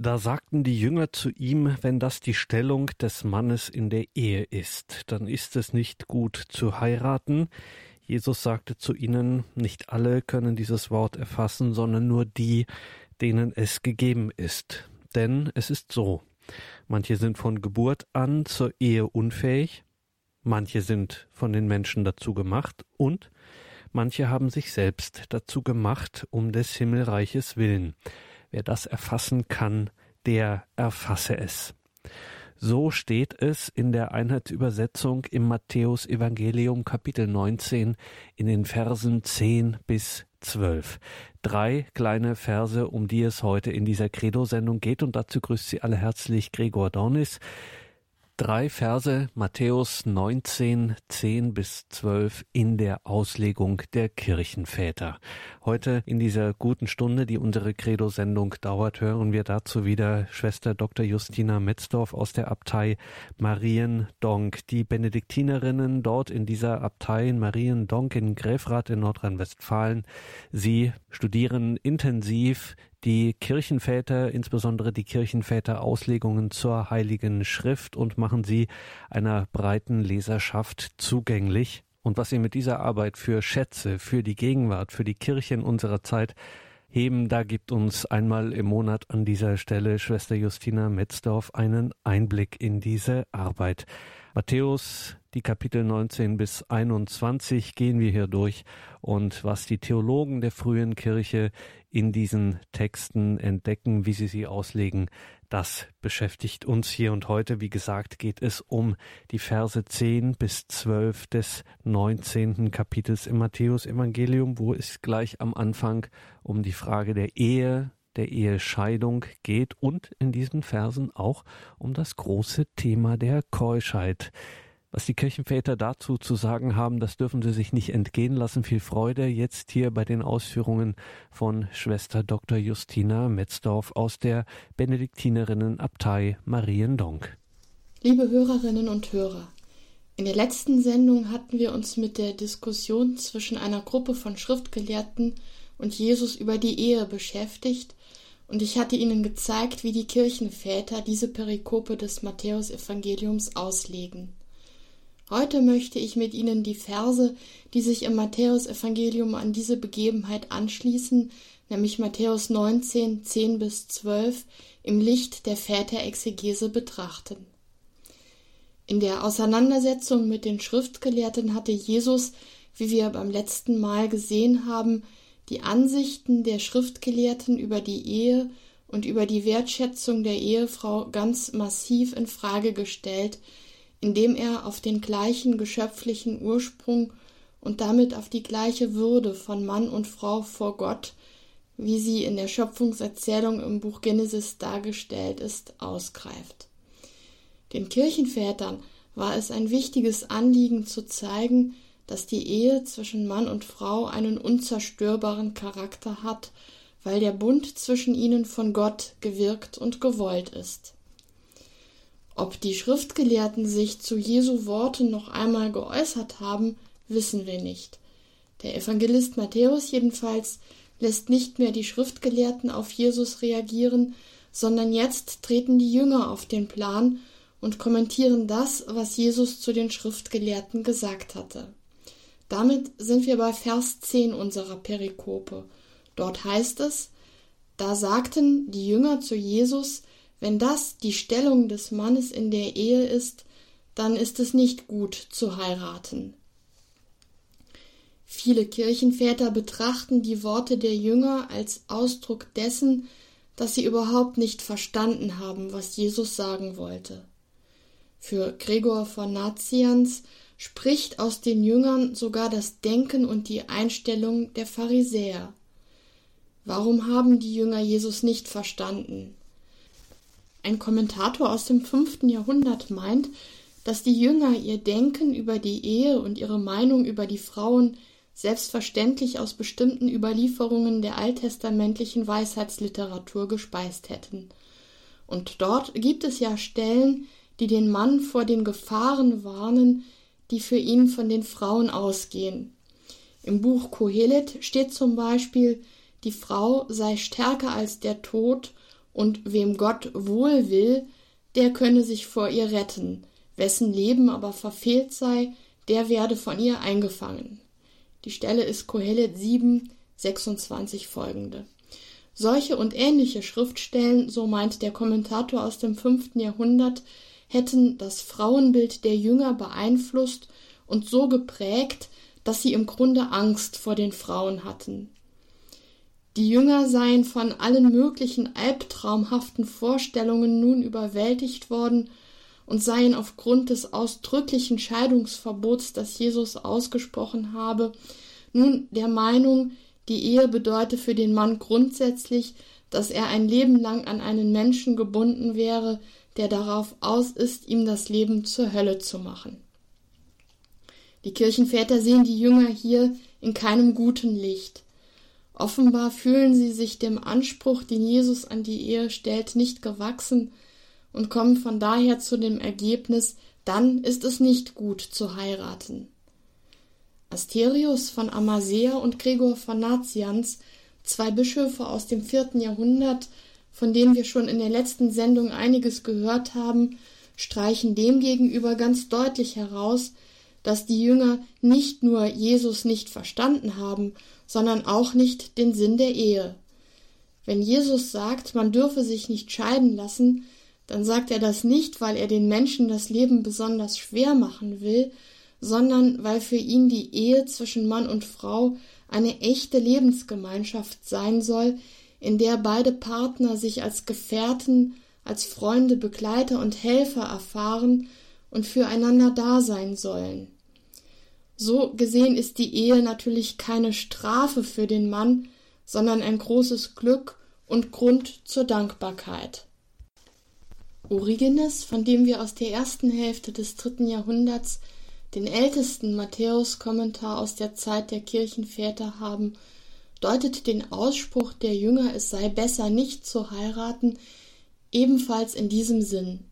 Da sagten die Jünger zu ihm, wenn das die Stellung des Mannes in der Ehe ist, dann ist es nicht gut zu heiraten. Jesus sagte zu ihnen, nicht alle können dieses Wort erfassen, sondern nur die, denen es gegeben ist. Denn es ist so, manche sind von Geburt an zur Ehe unfähig, manche sind von den Menschen dazu gemacht und manche haben sich selbst dazu gemacht um des Himmelreiches willen. Wer das erfassen kann, der erfasse es. So steht es in der Einheitsübersetzung im Matthäus Evangelium Kapitel 19 in den Versen 10 bis 12. Drei kleine Verse, um die es heute in dieser Credo-Sendung geht und dazu grüßt Sie alle herzlich Gregor Dornis. Drei Verse Matthäus 19, 10 bis 12 in der Auslegung der Kirchenväter. Heute in dieser guten Stunde, die unsere Credo-Sendung dauert, hören wir dazu wieder Schwester Dr. Justina Metzdorf aus der Abtei Mariendonk. Die Benediktinerinnen dort in dieser Abtei Mariendonk in Gräfrath in Nordrhein-Westfalen, sie studieren intensiv die Kirchenväter, insbesondere die Kirchenväter-Auslegungen zur Heiligen Schrift und machen sie einer breiten Leserschaft zugänglich. Und was sie mit dieser Arbeit für Schätze, für die Gegenwart, für die Kirchen unserer Zeit heben, da gibt uns einmal im Monat an dieser Stelle Schwester Justina Metzdorf einen Einblick in diese Arbeit. Matthäus, die Kapitel 19 bis 21 gehen wir hier durch und was die Theologen der frühen Kirche in diesen Texten entdecken, wie sie sie auslegen, das beschäftigt uns hier und heute. Wie gesagt, geht es um die Verse 10 bis 12 des 19. Kapitels im Matthäus-Evangelium, wo es gleich am Anfang um die Frage der Ehe, der Ehescheidung geht und in diesen Versen auch um das große Thema der Keuschheit. Was die Kirchenväter dazu zu sagen haben, das dürfen Sie sich nicht entgehen lassen. Viel Freude jetzt hier bei den Ausführungen von Schwester Dr. Justina Metzdorf aus der Benediktinerinnenabtei Mariendonk. Liebe Hörerinnen und Hörer, in der letzten Sendung hatten wir uns mit der Diskussion zwischen einer Gruppe von Schriftgelehrten und Jesus über die Ehe beschäftigt und ich hatte Ihnen gezeigt, wie die Kirchenväter diese Perikope des Matthäusevangeliums auslegen. Heute möchte ich mit Ihnen die Verse, die sich im Matthäusevangelium an diese Begebenheit anschließen, nämlich Matthäus 19, 10 bis 12, im Licht der Väterexegese betrachten. In der Auseinandersetzung mit den Schriftgelehrten hatte Jesus, wie wir beim letzten Mal gesehen haben, die Ansichten der Schriftgelehrten über die Ehe und über die Wertschätzung der Ehefrau ganz massiv in Frage gestellt, indem er auf den gleichen geschöpflichen Ursprung und damit auf die gleiche Würde von Mann und Frau vor Gott, wie sie in der Schöpfungserzählung im Buch Genesis dargestellt ist, ausgreift. Den Kirchenvätern war es ein wichtiges Anliegen zu zeigen, dass die Ehe zwischen Mann und Frau einen unzerstörbaren Charakter hat, weil der Bund zwischen ihnen von Gott gewirkt und gewollt ist. Ob die Schriftgelehrten sich zu Jesu Worten noch einmal geäußert haben, wissen wir nicht. Der Evangelist Matthäus jedenfalls lässt nicht mehr die Schriftgelehrten auf Jesus reagieren, sondern jetzt treten die Jünger auf den Plan und kommentieren das, was Jesus zu den Schriftgelehrten gesagt hatte. Damit sind wir bei Vers 10 unserer Perikope. Dort heißt es, da sagten die Jünger zu Jesus, wenn das die Stellung des Mannes in der Ehe ist, dann ist es nicht gut zu heiraten. Viele Kirchenväter betrachten die Worte der Jünger als Ausdruck dessen, dass sie überhaupt nicht verstanden haben, was Jesus sagen wollte. Für Gregor von Nazians spricht aus den Jüngern sogar das Denken und die Einstellung der Pharisäer. Warum haben die Jünger Jesus nicht verstanden? Ein Kommentator aus dem fünften Jahrhundert meint, dass die Jünger ihr Denken über die Ehe und ihre Meinung über die Frauen selbstverständlich aus bestimmten Überlieferungen der alttestamentlichen Weisheitsliteratur gespeist hätten. Und dort gibt es ja Stellen, die den Mann vor den Gefahren warnen, die für ihn von den Frauen ausgehen. Im Buch Kohelet steht zum Beispiel, die Frau sei stärker als der Tod und wem Gott wohl will, der könne sich vor ihr retten, wessen Leben aber verfehlt sei, der werde von ihr eingefangen. Die Stelle ist Kohelet 7, 26 folgende. Solche und ähnliche Schriftstellen, so meint der Kommentator aus dem fünften Jahrhundert, hätten das Frauenbild der Jünger beeinflusst und so geprägt, dass sie im Grunde Angst vor den Frauen hatten. Die Jünger seien von allen möglichen albtraumhaften Vorstellungen nun überwältigt worden und seien aufgrund des ausdrücklichen Scheidungsverbots, das Jesus ausgesprochen habe, nun der Meinung, die Ehe bedeute für den Mann grundsätzlich, dass er ein Leben lang an einen Menschen gebunden wäre, der darauf aus ist, ihm das Leben zur Hölle zu machen. Die Kirchenväter sehen die Jünger hier in keinem guten Licht. Offenbar fühlen sie sich dem Anspruch, den Jesus an die Ehe stellt, nicht gewachsen und kommen von daher zu dem Ergebnis, dann ist es nicht gut zu heiraten. Asterius von Amasea und Gregor von Nazianz, zwei Bischöfe aus dem vierten Jahrhundert, von denen wir schon in der letzten Sendung einiges gehört haben, streichen demgegenüber ganz deutlich heraus, dass die Jünger nicht nur Jesus nicht verstanden haben, sondern auch nicht den Sinn der Ehe. Wenn Jesus sagt, man dürfe sich nicht scheiden lassen, dann sagt er das nicht, weil er den Menschen das Leben besonders schwer machen will, sondern weil für ihn die Ehe zwischen Mann und Frau eine echte Lebensgemeinschaft sein soll, in der beide Partner sich als Gefährten, als Freunde, Begleiter und Helfer erfahren und füreinander da sein sollen. So gesehen ist die Ehe natürlich keine Strafe für den Mann, sondern ein großes Glück und Grund zur Dankbarkeit. Origenes, von dem wir aus der ersten Hälfte des dritten Jahrhunderts den ältesten Matthäus-Kommentar aus der Zeit der Kirchenväter haben, deutet den Ausspruch der Jünger, es sei besser nicht zu heiraten, ebenfalls in diesem Sinn.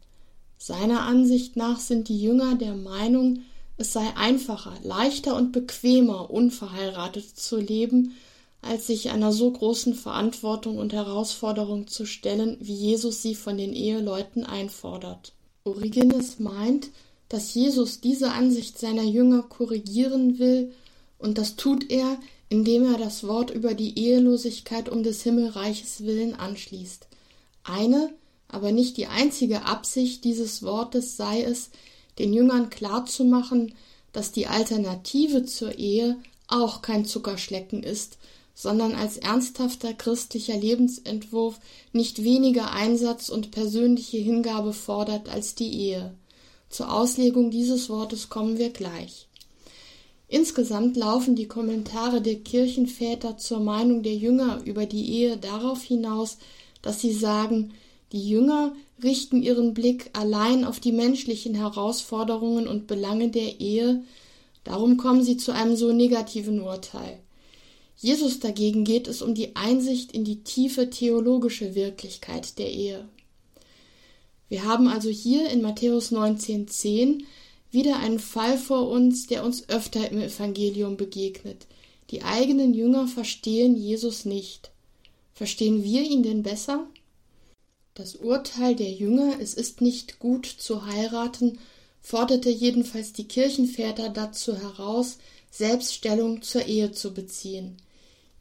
Seiner Ansicht nach sind die Jünger der Meinung, es sei einfacher, leichter und bequemer, unverheiratet zu leben, als sich einer so großen Verantwortung und Herausforderung zu stellen, wie Jesus sie von den Eheleuten einfordert. Origenes meint, dass Jesus diese Ansicht seiner Jünger korrigieren will, und das tut er, indem er das Wort über die Ehelosigkeit um des Himmelreiches willen anschließt. Eine, aber nicht die einzige Absicht dieses Wortes sei es, den Jüngern klarzumachen, dass die Alternative zur Ehe auch kein Zuckerschlecken ist, sondern als ernsthafter christlicher Lebensentwurf nicht weniger Einsatz und persönliche Hingabe fordert als die Ehe. Zur Auslegung dieses Wortes kommen wir gleich. Insgesamt laufen die Kommentare der Kirchenväter zur Meinung der Jünger über die Ehe darauf hinaus, dass sie sagen, die Jünger richten ihren Blick allein auf die menschlichen Herausforderungen und Belange der Ehe, darum kommen sie zu einem so negativen Urteil. Jesus dagegen geht es um die Einsicht in die tiefe theologische Wirklichkeit der Ehe. Wir haben also hier in Matthäus 19,10 wieder einen Fall vor uns, der uns öfter im Evangelium begegnet. Die eigenen Jünger verstehen Jesus nicht. Verstehen wir ihn denn besser? Das Urteil der Jünger, es ist nicht gut zu heiraten, forderte jedenfalls die Kirchenväter dazu heraus, selbst Stellung zur Ehe zu beziehen.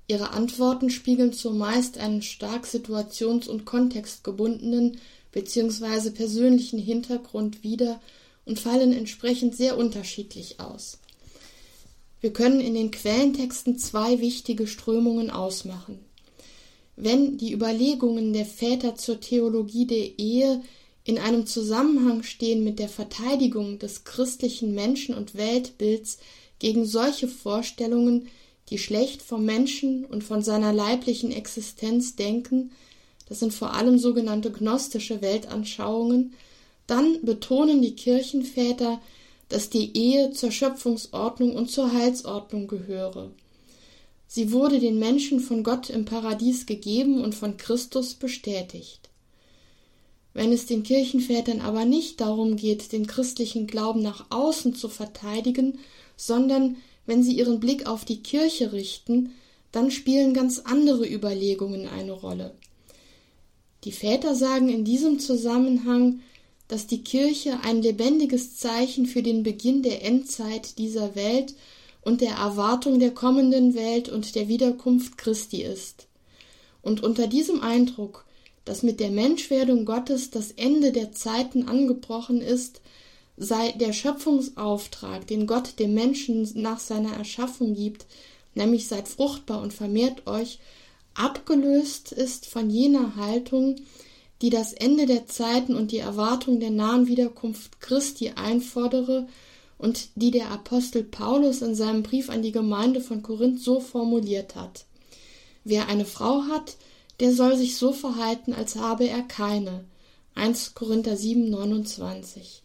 Ihre Antworten spiegeln zumeist einen stark situations- und kontextgebundenen bzw. persönlichen Hintergrund wider und fallen entsprechend sehr unterschiedlich aus. Wir können in den Quellentexten zwei wichtige Strömungen ausmachen. Wenn die Überlegungen der Väter zur Theologie der Ehe in einem Zusammenhang stehen mit der Verteidigung des christlichen Menschen- und Weltbilds gegen solche Vorstellungen, die schlecht vom Menschen und von seiner leiblichen Existenz denken, das sind vor allem sogenannte gnostische Weltanschauungen, dann betonen die Kirchenväter, dass die Ehe zur Schöpfungsordnung und zur Heilsordnung gehöre. Sie wurde den Menschen von Gott im Paradies gegeben und von Christus bestätigt. Wenn es den Kirchenvätern aber nicht darum geht, den christlichen Glauben nach außen zu verteidigen, sondern wenn sie ihren Blick auf die Kirche richten, dann spielen ganz andere Überlegungen eine Rolle. Die Väter sagen in diesem Zusammenhang, dass die Kirche ein lebendiges Zeichen für den Beginn der Endzeit dieser Welt und der Erwartung der kommenden Welt und der Wiederkunft Christi ist. Und unter diesem Eindruck, dass mit der Menschwerdung Gottes das Ende der Zeiten angebrochen ist, sei der Schöpfungsauftrag, den Gott dem Menschen nach seiner Erschaffung gibt, nämlich seid fruchtbar und vermehrt euch, abgelöst ist von jener Haltung, die das Ende der Zeiten und die Erwartung der nahen Wiederkunft Christi einfordere und die der Apostel Paulus in seinem Brief an die Gemeinde von Korinth so formuliert hat. Wer eine Frau hat, der soll sich so verhalten, als habe er keine. 1 Korinther 7, 29.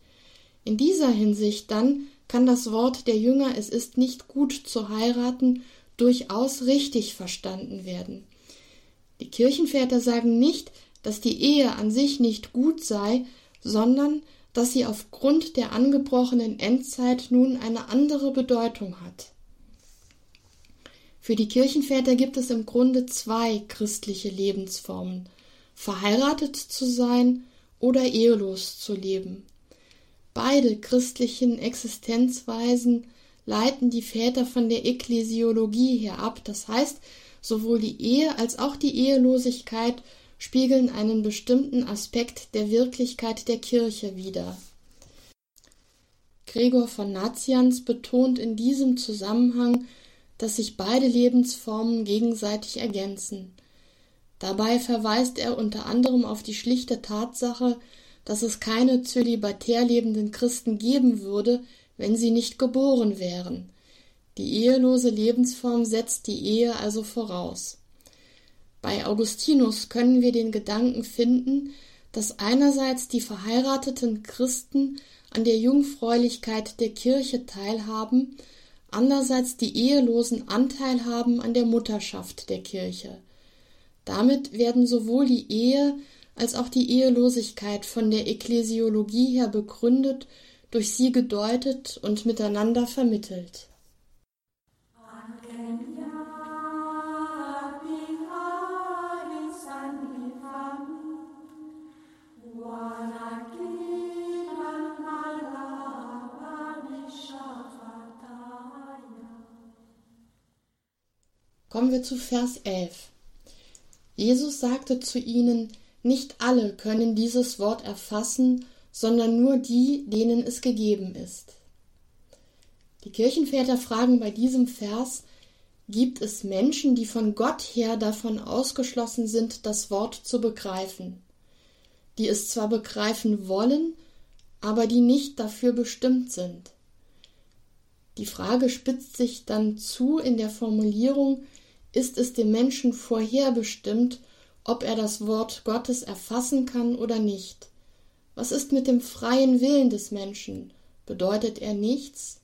In dieser Hinsicht dann kann das Wort der Jünger, es ist nicht gut zu heiraten, durchaus richtig verstanden werden. Die Kirchenväter sagen nicht, dass die Ehe an sich nicht gut sei, sondern dass sie aufgrund der angebrochenen Endzeit nun eine andere Bedeutung hat. Für die Kirchenväter gibt es im Grunde zwei christliche Lebensformen verheiratet zu sein oder ehelos zu leben. Beide christlichen Existenzweisen leiten die Väter von der Ekklesiologie her ab, das heißt, sowohl die Ehe als auch die Ehelosigkeit spiegeln einen bestimmten Aspekt der Wirklichkeit der Kirche wider. Gregor von Nazianz betont in diesem Zusammenhang, dass sich beide Lebensformen gegenseitig ergänzen. Dabei verweist er unter anderem auf die schlichte Tatsache, dass es keine zölibatär lebenden Christen geben würde, wenn sie nicht geboren wären. Die ehelose Lebensform setzt die Ehe also voraus. Bei Augustinus können wir den Gedanken finden, dass einerseits die verheirateten Christen an der Jungfräulichkeit der Kirche teilhaben, andererseits die Ehelosen Anteil haben an der Mutterschaft der Kirche. Damit werden sowohl die Ehe als auch die Ehelosigkeit von der Ekklesiologie her begründet, durch sie gedeutet und miteinander vermittelt. Kommen wir zu Vers 11. Jesus sagte zu ihnen, nicht alle können dieses Wort erfassen, sondern nur die, denen es gegeben ist. Die Kirchenväter fragen bei diesem Vers, gibt es Menschen, die von Gott her davon ausgeschlossen sind, das Wort zu begreifen, die es zwar begreifen wollen, aber die nicht dafür bestimmt sind. Die Frage spitzt sich dann zu in der Formulierung, ist es dem Menschen vorherbestimmt, ob er das Wort Gottes erfassen kann oder nicht. Was ist mit dem freien Willen des Menschen? Bedeutet er nichts?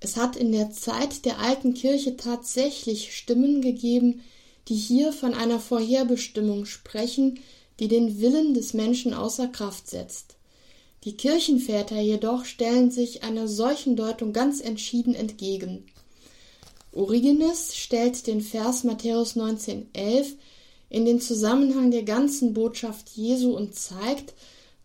Es hat in der Zeit der alten Kirche tatsächlich Stimmen gegeben, die hier von einer Vorherbestimmung sprechen, die den Willen des Menschen außer Kraft setzt. Die Kirchenväter jedoch stellen sich einer solchen Deutung ganz entschieden entgegen. Origenes stellt den Vers Matthäus 19,11 in den Zusammenhang der ganzen Botschaft Jesu und zeigt,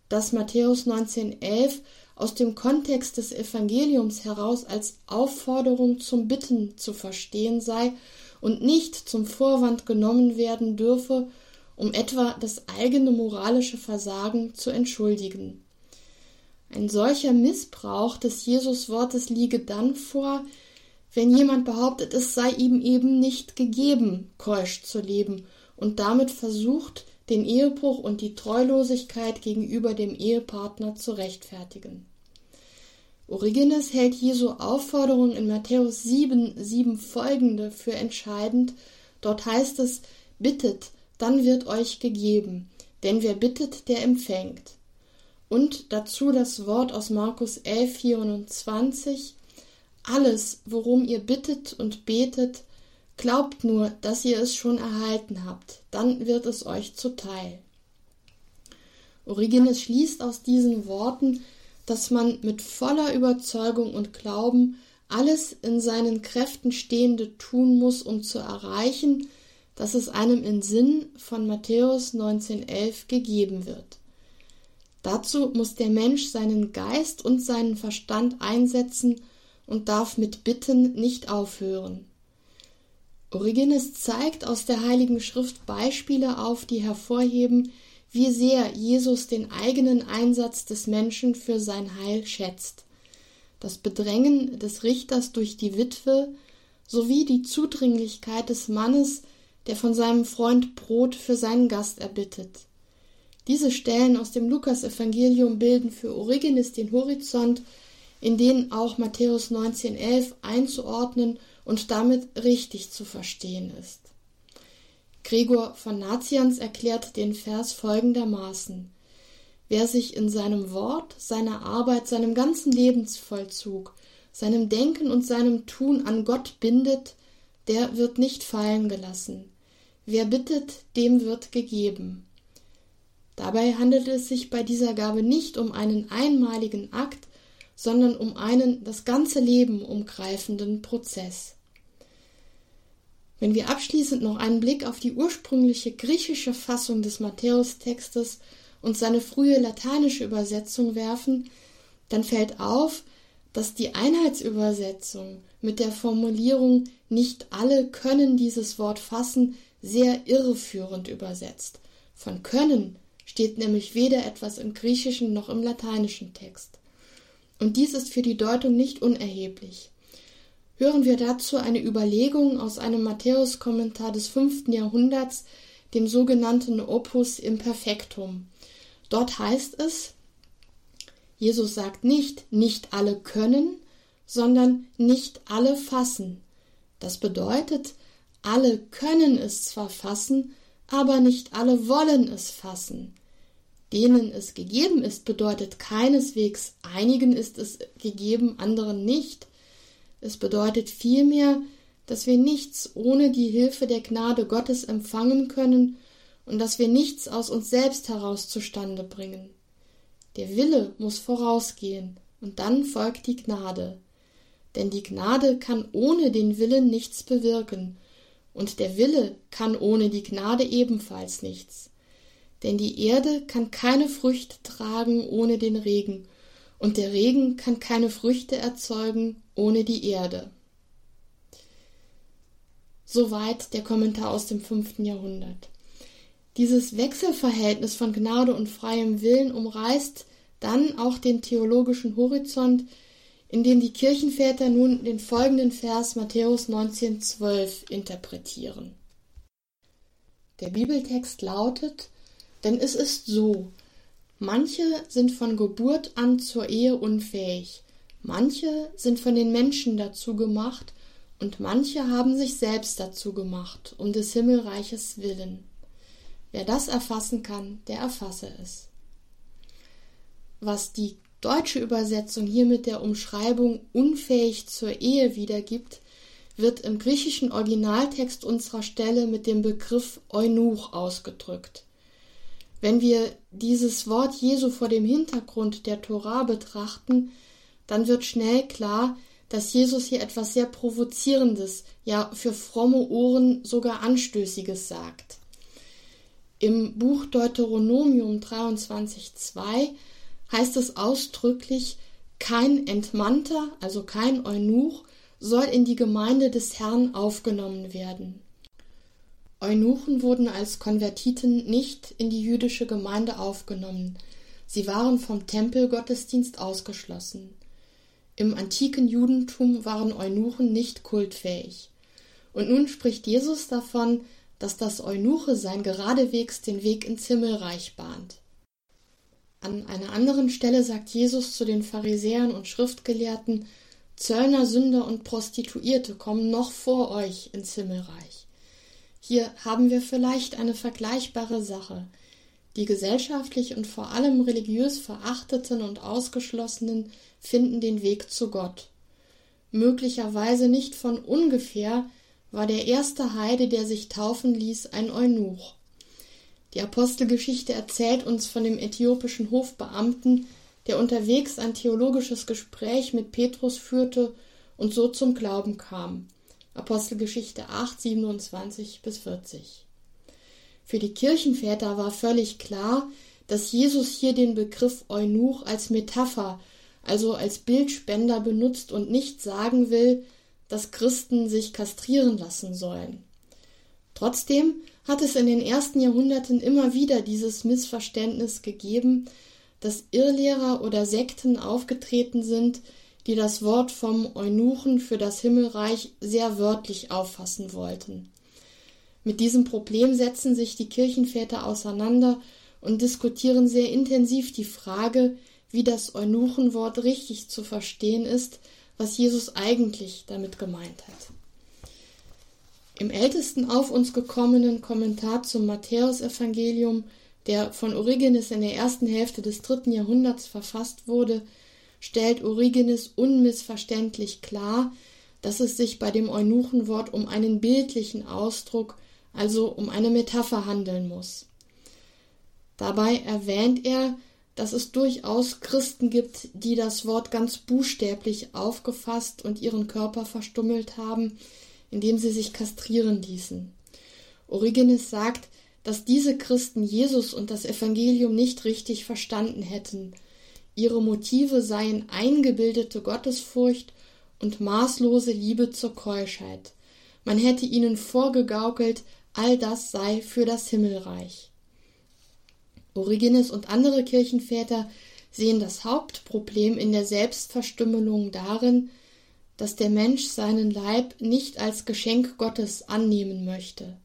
dass Matthäus 19,11 aus dem Kontext des Evangeliums heraus als Aufforderung zum Bitten zu verstehen sei und nicht zum Vorwand genommen werden dürfe, um etwa das eigene moralische Versagen zu entschuldigen. Ein solcher Missbrauch des Jesuswortes liege dann vor, wenn jemand behauptet, es sei ihm eben nicht gegeben, keusch zu leben und damit versucht, den Ehebruch und die Treulosigkeit gegenüber dem Ehepartner zu rechtfertigen. Origenes hält Jesu Aufforderung in Matthäus 7, 7 folgende für entscheidend. Dort heißt es, bittet, dann wird euch gegeben, denn wer bittet, der empfängt. Und dazu das Wort aus Markus 11, 24, alles, worum ihr bittet und betet, glaubt nur, dass ihr es schon erhalten habt, dann wird es euch zuteil. Origenes schließt aus diesen Worten, dass man mit voller Überzeugung und Glauben alles in seinen Kräften Stehende tun muss, um zu erreichen, dass es einem in Sinn von Matthäus 19,11 gegeben wird. Dazu muss der Mensch seinen Geist und seinen Verstand einsetzen und darf mit Bitten nicht aufhören. Origenes zeigt aus der Heiligen Schrift Beispiele auf, die hervorheben, wie sehr Jesus den eigenen Einsatz des Menschen für sein Heil schätzt. Das Bedrängen des Richters durch die Witwe sowie die Zudringlichkeit des Mannes, der von seinem Freund Brot für seinen Gast erbittet. Diese Stellen aus dem Lukasevangelium bilden für Origenes den Horizont, in den auch Matthäus 19,11 einzuordnen und damit richtig zu verstehen ist. Gregor von Nazians erklärt den Vers folgendermaßen Wer sich in seinem Wort, seiner Arbeit, seinem ganzen Lebensvollzug, seinem Denken und seinem Tun an Gott bindet, der wird nicht fallen gelassen. Wer bittet, dem wird gegeben. Dabei handelt es sich bei dieser Gabe nicht um einen einmaligen Akt, sondern um einen das ganze Leben umgreifenden Prozess. Wenn wir abschließend noch einen Blick auf die ursprüngliche griechische Fassung des Matthäustextes und seine frühe lateinische Übersetzung werfen, dann fällt auf, dass die Einheitsübersetzung mit der Formulierung nicht alle können dieses Wort fassen sehr irreführend übersetzt. Von können steht nämlich weder etwas im griechischen noch im lateinischen Text. Und dies ist für die Deutung nicht unerheblich. Hören wir dazu eine Überlegung aus einem Matthäus-Kommentar des fünften Jahrhunderts, dem sogenannten Opus Imperfectum. Dort heißt es, Jesus sagt nicht, nicht alle können, sondern nicht alle fassen. Das bedeutet, alle können es zwar fassen, aber nicht alle wollen es fassen. Denen es gegeben ist, bedeutet keineswegs, einigen ist es gegeben, anderen nicht. Es bedeutet vielmehr, dass wir nichts ohne die Hilfe der Gnade Gottes empfangen können und dass wir nichts aus uns selbst heraus zustande bringen. Der Wille muss vorausgehen, und dann folgt die Gnade. Denn die Gnade kann ohne den Willen nichts bewirken, und der Wille kann ohne die Gnade ebenfalls nichts. Denn die Erde kann keine Früchte tragen ohne den Regen, und der Regen kann keine Früchte erzeugen ohne die Erde. Soweit der Kommentar aus dem fünften Jahrhundert. Dieses Wechselverhältnis von Gnade und freiem Willen umreißt dann auch den theologischen Horizont, in dem die Kirchenväter nun den folgenden Vers Matthäus 19,12 interpretieren. Der Bibeltext lautet: Denn es ist so, manche sind von Geburt an zur Ehe unfähig, manche sind von den Menschen dazu gemacht, und manche haben sich selbst dazu gemacht, um des Himmelreiches willen. Wer das erfassen kann, der erfasse es. Was die deutsche Übersetzung hier mit der Umschreibung unfähig zur Ehe wiedergibt, wird im griechischen Originaltext unserer Stelle mit dem Begriff Eunuch ausgedrückt. Wenn wir dieses Wort Jesu vor dem Hintergrund der Tora betrachten, dann wird schnell klar, dass Jesus hier etwas sehr Provozierendes, ja für fromme Ohren sogar Anstößiges sagt. Im Buch Deuteronomium 23,2 heißt es ausdrücklich, kein Entmannter, also kein Eunuch, soll in die Gemeinde des Herrn aufgenommen werden. Eunuchen wurden als Konvertiten nicht in die jüdische Gemeinde aufgenommen. Sie waren vom Tempelgottesdienst ausgeschlossen. Im antiken Judentum waren Eunuchen nicht kultfähig. Und nun spricht Jesus davon, dass das Eunuche sein geradewegs den Weg ins Himmelreich bahnt. An einer anderen Stelle sagt Jesus zu den Pharisäern und Schriftgelehrten, Zöllner, Sünder und Prostituierte kommen noch vor euch ins Himmelreich. Hier haben wir vielleicht eine vergleichbare Sache. Die gesellschaftlich und vor allem religiös Verachteten und Ausgeschlossenen finden den Weg zu Gott. Möglicherweise nicht von ungefähr war der erste Heide, der sich taufen ließ, ein Eunuch. Die Apostelgeschichte erzählt uns von dem äthiopischen Hofbeamten, der unterwegs ein theologisches Gespräch mit Petrus führte und so zum Glauben kam. Apostelgeschichte 8, 27 bis 40. Für die Kirchenväter war völlig klar, dass Jesus hier den Begriff Eunuch als Metapher, also als Bildspender benutzt und nicht sagen will, dass Christen sich kastrieren lassen sollen. Trotzdem hat es in den ersten Jahrhunderten immer wieder dieses Missverständnis gegeben, dass Irrlehrer oder Sekten aufgetreten sind, die das Wort vom Eunuchen für das Himmelreich sehr wörtlich auffassen wollten. Mit diesem Problem setzen sich die Kirchenväter auseinander und diskutieren sehr intensiv die Frage, wie das Eunuchenwort richtig zu verstehen ist, was Jesus eigentlich damit gemeint hat. Im ältesten auf uns gekommenen Kommentar zum Matthäusevangelium, der von Origenes in der ersten Hälfte des dritten Jahrhunderts verfasst wurde, stellt Origenes unmissverständlich klar, dass es sich bei dem Eunuchenwort um einen bildlichen Ausdruck, also um eine Metapher handeln muss. Dabei erwähnt er, dass es durchaus Christen gibt, die das Wort ganz buchstäblich aufgefasst und ihren Körper verstummelt haben, indem sie sich kastrieren ließen. Origenes sagt, dass diese Christen Jesus und das Evangelium nicht richtig verstanden hätten. Ihre Motive seien eingebildete Gottesfurcht und maßlose Liebe zur Keuschheit. Man hätte ihnen vorgegaukelt, all das sei für das Himmelreich. Origenes und andere Kirchenväter sehen das Hauptproblem in der Selbstverstümmelung darin, dass der Mensch seinen Leib nicht als Geschenk Gottes annehmen möchte.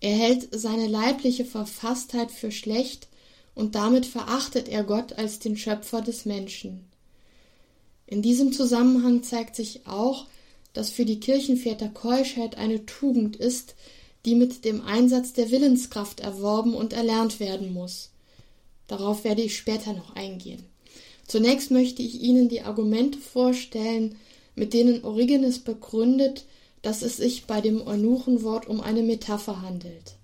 Er hält seine leibliche Verfasstheit für schlecht und damit verachtet er Gott als den Schöpfer des Menschen. In diesem Zusammenhang zeigt sich auch, dass für die Kirchenväter Keuschheit eine Tugend ist, die mit dem Einsatz der Willenskraft erworben und erlernt werden muss. Darauf werde ich später noch eingehen. Zunächst möchte ich Ihnen die Argumente vorstellen, mit denen Origenes begründet, dass es sich bei dem Eunuchenwort um eine Metapher handelt.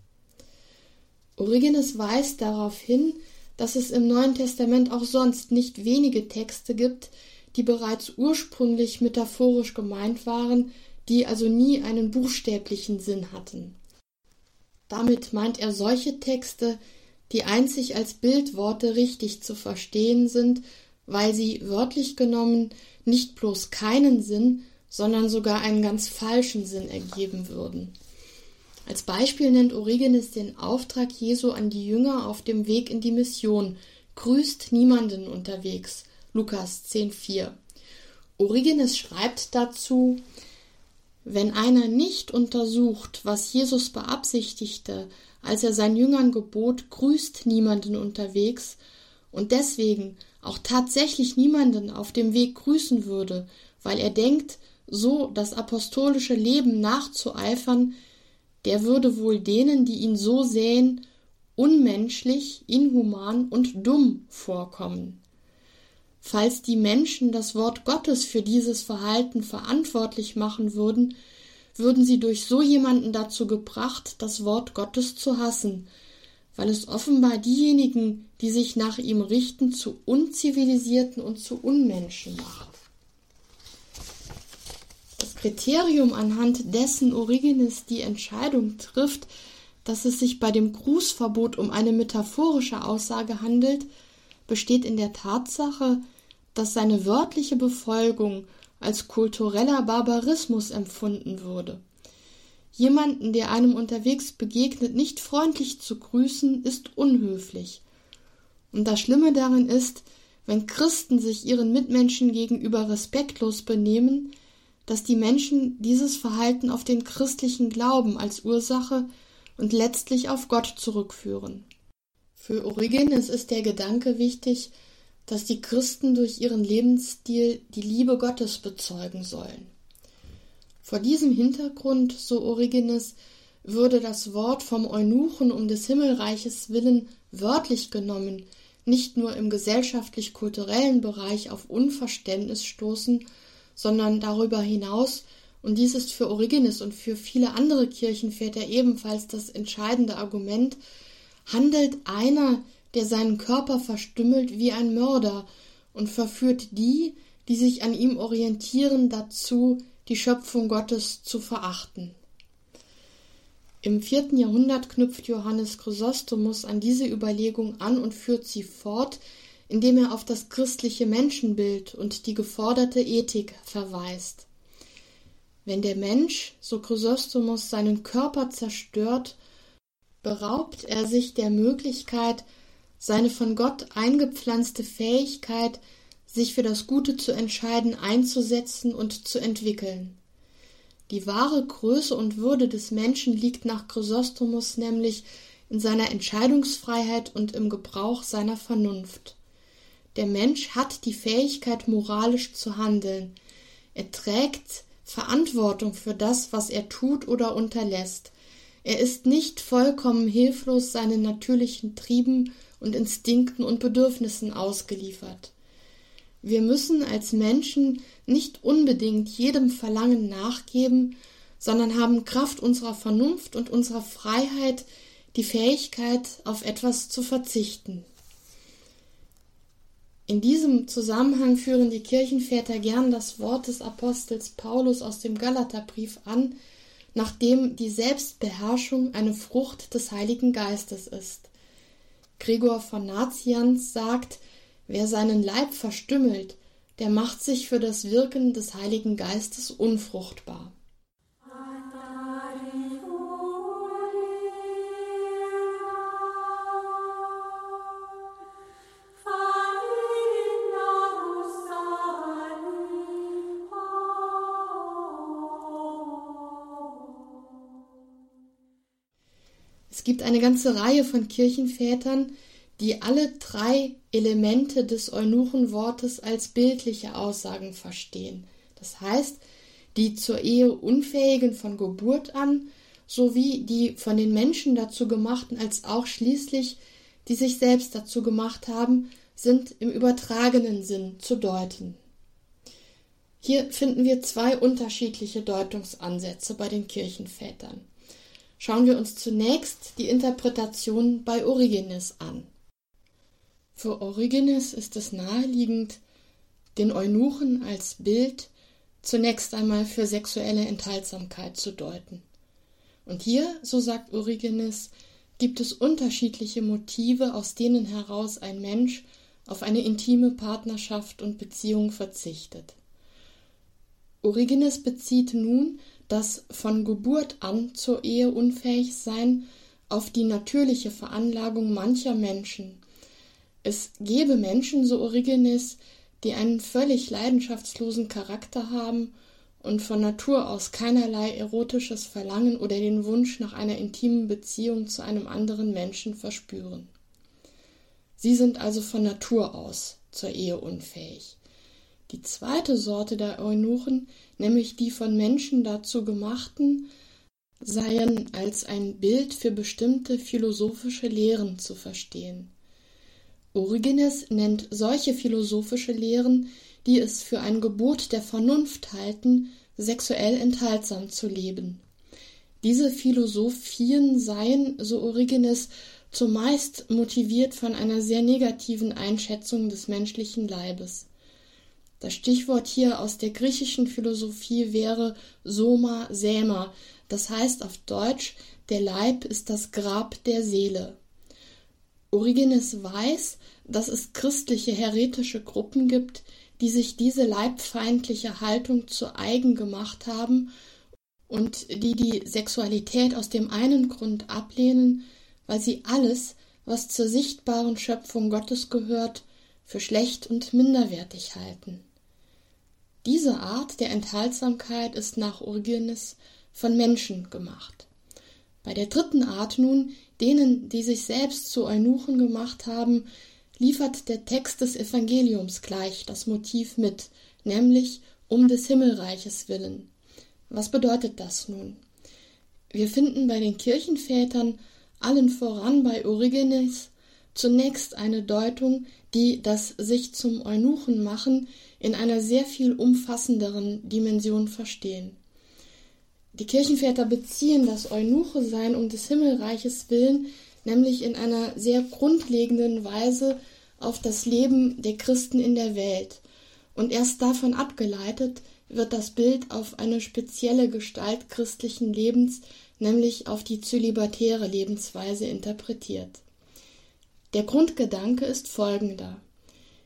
Origenes weist darauf hin, dass es im Neuen Testament auch sonst nicht wenige Texte gibt, die bereits ursprünglich metaphorisch gemeint waren, die also nie einen buchstäblichen Sinn hatten. Damit meint er solche Texte, die einzig als Bildworte richtig zu verstehen sind, weil sie wörtlich genommen nicht bloß keinen Sinn, sondern sogar einen ganz falschen Sinn ergeben würden. Als Beispiel nennt Origenes den Auftrag Jesu an die Jünger auf dem Weg in die Mission. Grüßt niemanden unterwegs. Lukas 10,4. Origenes schreibt dazu, wenn einer nicht untersucht, was Jesus beabsichtigte, als er seinen Jüngern gebot, grüßt niemanden unterwegs und deswegen auch tatsächlich niemanden auf dem Weg grüßen würde, weil er denkt, so das apostolische Leben nachzueifern, der würde wohl denen, die ihn so sähen, unmenschlich, inhuman und dumm vorkommen. Falls die Menschen das Wort Gottes für dieses Verhalten verantwortlich machen würden, würden sie durch so jemanden dazu gebracht, das Wort Gottes zu hassen, weil es offenbar diejenigen, die sich nach ihm richten, zu unzivilisierten und zu Unmenschen macht. Das Kriterium, anhand dessen Origenes die Entscheidung trifft, dass es sich bei dem Grußverbot um eine metaphorische Aussage handelt, besteht in der Tatsache, dass seine wörtliche Befolgung als kultureller Barbarismus empfunden würde. Jemanden, der einem unterwegs begegnet, nicht freundlich zu grüßen, ist unhöflich. Und das Schlimme darin ist, wenn Christen sich ihren Mitmenschen gegenüber respektlos benehmen, dass die Menschen dieses Verhalten auf den christlichen Glauben als Ursache und letztlich auf Gott zurückführen. Für Origenes ist der Gedanke wichtig, dass die Christen durch ihren Lebensstil die Liebe Gottes bezeugen sollen. Vor diesem Hintergrund, so Origenes, würde das Wort vom Eunuchen um des Himmelreiches willen wörtlich genommen nicht nur im gesellschaftlich-kulturellen Bereich auf Unverständnis stoßen, sondern darüber hinaus, und dies ist für Origenes und für viele andere Kirchenväter ebenfalls das entscheidende Argument, handelt einer, der seinen Körper verstümmelt wie ein Mörder und verführt die, die sich an ihm orientieren, dazu, die Schöpfung Gottes zu verachten. Im vierten Jahrhundert knüpft Johannes Chrysostomus an diese Überlegung an und führt sie fort, indem er auf das christliche Menschenbild und die geforderte Ethik verweist. Wenn der Mensch, so Chrysostomus, seinen Körper zerstört, beraubt er sich der Möglichkeit, seine von Gott eingepflanzte Fähigkeit, sich für das Gute zu entscheiden, einzusetzen und zu entwickeln. Die wahre Größe und Würde des Menschen liegt nach Chrysostomus nämlich in seiner Entscheidungsfreiheit und im Gebrauch seiner Vernunft. Der Mensch hat die Fähigkeit, moralisch zu handeln. Er trägt Verantwortung für das, was er tut oder unterlässt. Er ist nicht vollkommen hilflos seinen natürlichen Trieben und Instinkten und Bedürfnissen ausgeliefert. Wir müssen als Menschen nicht unbedingt jedem Verlangen nachgeben, sondern haben Kraft unserer Vernunft und unserer Freiheit die Fähigkeit, auf etwas zu verzichten. In diesem Zusammenhang führen die Kirchenväter gern das Wort des Apostels Paulus aus dem Galaterbrief an, nachdem die Selbstbeherrschung eine Frucht des Heiligen Geistes ist. Gregor von Nazianz sagt, Wer seinen Leib verstümmelt, der macht sich für das Wirken des Heiligen Geistes unfruchtbar. Eine ganze Reihe von Kirchenvätern, die alle drei Elemente des Eunuchenwortes als bildliche Aussagen verstehen. Das heißt, die zur Ehe Unfähigen von Geburt an, sowie die von den Menschen dazu gemachten, als auch schließlich die sich selbst dazu gemacht haben, sind im übertragenen Sinn zu deuten. Hier finden wir zwei unterschiedliche Deutungsansätze bei den Kirchenvätern. Schauen wir uns zunächst die Interpretation bei Origenes an. Für Origenes ist es naheliegend, den Eunuchen als Bild zunächst einmal für sexuelle Enthaltsamkeit zu deuten. Und hier, so sagt Origenes, gibt es unterschiedliche Motive, aus denen heraus ein Mensch auf eine intime Partnerschaft und Beziehung verzichtet. Origenes bezieht nun das von Geburt an zur Ehe unfähig sein auf die natürliche Veranlagung mancher Menschen, es gebe Menschen, so Origenes, die einen völlig leidenschaftslosen Charakter haben und von Natur aus keinerlei erotisches Verlangen oder den Wunsch nach einer intimen Beziehung zu einem anderen Menschen verspüren. Sie sind also von Natur aus zur Ehe unfähig. Die zweite Sorte der Eunuchen, nämlich die von Menschen dazu gemachten, seien als ein Bild für bestimmte philosophische Lehren zu verstehen. Origenes nennt solche philosophische Lehren, die es für ein Gebot der Vernunft halten, sexuell enthaltsam zu leben. Diese Philosophien seien, so Origenes, zumeist motiviert von einer sehr negativen Einschätzung des menschlichen Leibes. Das Stichwort hier aus der griechischen Philosophie wäre Soma Säma, das heißt auf Deutsch, der Leib ist das Grab der Seele. Origenes weiß, dass es christliche heretische Gruppen gibt, die sich diese leibfeindliche Haltung zu eigen gemacht haben und die die Sexualität aus dem einen Grund ablehnen, weil sie alles, was zur sichtbaren Schöpfung Gottes gehört, für schlecht und minderwertig halten. Diese Art der Enthaltsamkeit ist nach Origenes von Menschen gemacht. Bei der dritten Art nun, denen, die sich selbst zu Eunuchen gemacht haben, liefert der Text des Evangeliums gleich das Motiv mit, nämlich um des Himmelreiches willen. Was bedeutet das nun? Wir finden bei den Kirchenvätern, allen voran bei Origenes, zunächst eine Deutung, die das sich zum Eunuchen machen in einer sehr viel umfassenderen Dimension verstehen. Die Kirchenväter beziehen das Eunuche-Sein um des Himmelreiches willen nämlich in einer sehr grundlegenden Weise auf das Leben der Christen in der Welt und erst davon abgeleitet wird das Bild auf eine spezielle Gestalt christlichen Lebens, nämlich auf die zölibatäre Lebensweise interpretiert. Der Grundgedanke ist folgender.